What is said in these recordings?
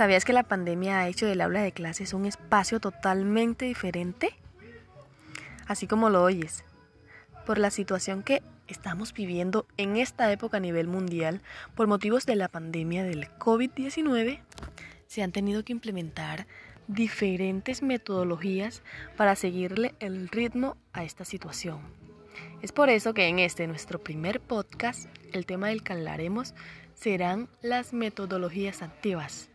¿Sabías que la pandemia ha hecho del aula de clases un espacio totalmente diferente? Así como lo oyes, por la situación que estamos viviendo en esta época a nivel mundial por motivos de la pandemia del COVID-19, se han tenido que implementar diferentes metodologías para seguirle el ritmo a esta situación. Es por eso que en este nuestro primer podcast el tema del que hablaremos serán las metodologías activas.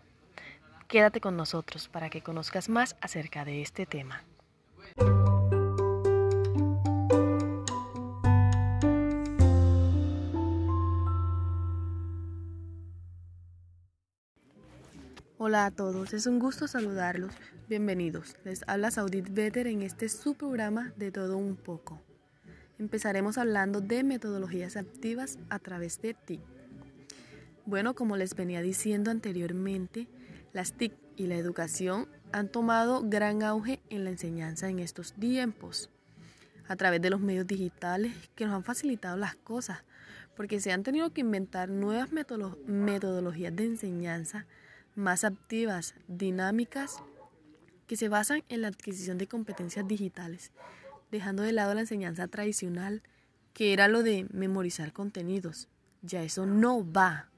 Quédate con nosotros para que conozcas más acerca de este tema. Hola a todos, es un gusto saludarlos. Bienvenidos. Les habla Saudit Better en este su programa de todo un poco. Empezaremos hablando de metodologías activas a través de TIC. Bueno, como les venía diciendo anteriormente, las TIC y la educación han tomado gran auge en la enseñanza en estos tiempos, a través de los medios digitales que nos han facilitado las cosas, porque se han tenido que inventar nuevas metodologías de enseñanza más activas, dinámicas, que se basan en la adquisición de competencias digitales, dejando de lado la enseñanza tradicional, que era lo de memorizar contenidos. Ya eso no va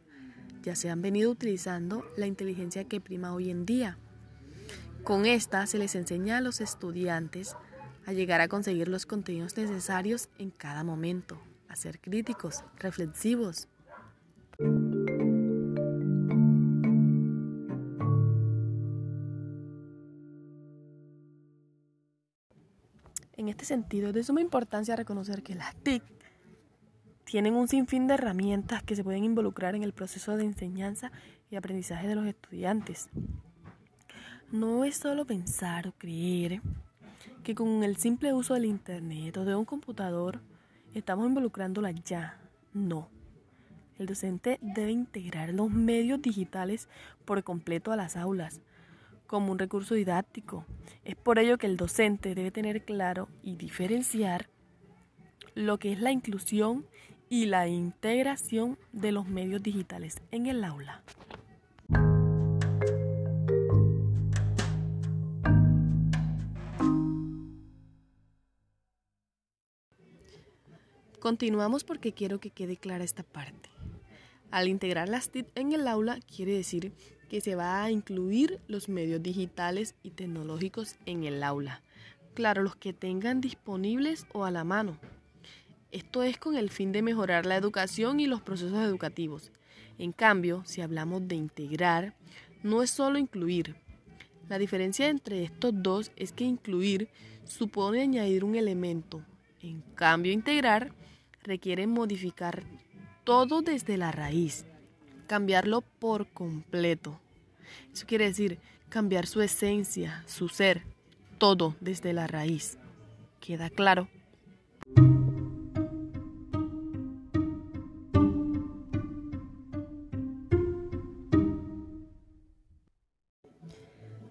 ya se han venido utilizando la inteligencia que prima hoy en día. Con esta se les enseña a los estudiantes a llegar a conseguir los contenidos necesarios en cada momento, a ser críticos, reflexivos. En este sentido, es de suma importancia reconocer que las TIC tienen un sinfín de herramientas que se pueden involucrar en el proceso de enseñanza y aprendizaje de los estudiantes. No es solo pensar o creer que con el simple uso del Internet o de un computador estamos involucrándola ya. No. El docente debe integrar los medios digitales por completo a las aulas como un recurso didáctico. Es por ello que el docente debe tener claro y diferenciar lo que es la inclusión y la integración de los medios digitales en el aula. Continuamos porque quiero que quede clara esta parte. Al integrar las TIC en el aula quiere decir que se va a incluir los medios digitales y tecnológicos en el aula. Claro, los que tengan disponibles o a la mano, esto es con el fin de mejorar la educación y los procesos educativos. En cambio, si hablamos de integrar, no es solo incluir. La diferencia entre estos dos es que incluir supone añadir un elemento. En cambio, integrar requiere modificar todo desde la raíz, cambiarlo por completo. Eso quiere decir cambiar su esencia, su ser, todo desde la raíz. ¿Queda claro?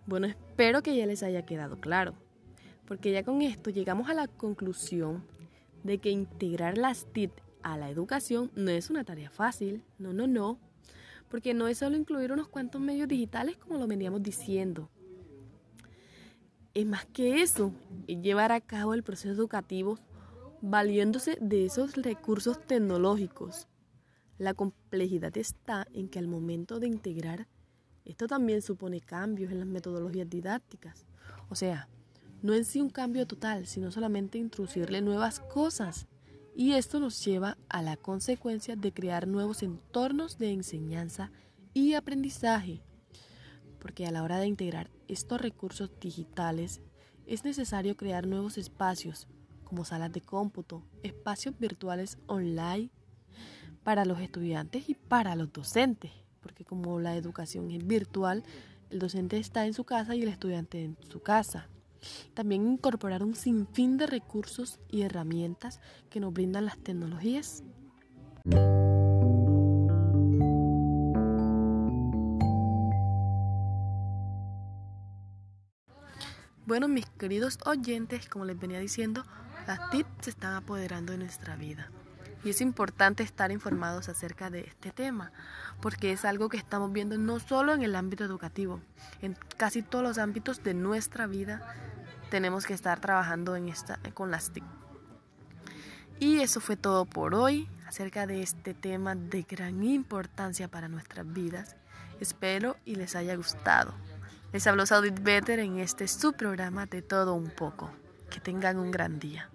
Bueno, espero que ya les haya quedado claro, porque ya con esto llegamos a la conclusión de que integrar las TIC a la educación no es una tarea fácil, no, no, no, porque no es solo incluir unos cuantos medios digitales como lo veníamos diciendo. Es más que eso, es llevar a cabo el proceso educativo valiéndose de esos recursos tecnológicos. La complejidad está en que al momento de integrar esto también supone cambios en las metodologías didácticas. O sea, no en sí un cambio total, sino solamente introducirle nuevas cosas. Y esto nos lleva a la consecuencia de crear nuevos entornos de enseñanza y aprendizaje. Porque a la hora de integrar estos recursos digitales es necesario crear nuevos espacios, como salas de cómputo, espacios virtuales online para los estudiantes y para los docentes porque como la educación es virtual, el docente está en su casa y el estudiante en su casa. También incorporar un sinfín de recursos y herramientas que nos brindan las tecnologías. Bueno, mis queridos oyentes, como les venía diciendo, las TIC se están apoderando de nuestra vida Y es importante estar informados acerca de este tema, porque es algo que estamos viendo no solo en el ámbito educativo, en casi todos los ámbitos de nuestra vida tenemos que estar trabajando en esta, con las TIC. Y eso fue todo por hoy acerca de este tema de gran importancia para nuestras vidas. Espero y les haya gustado. Les habló Saudit Better en este su programa de todo un poco. Que tengan un gran día.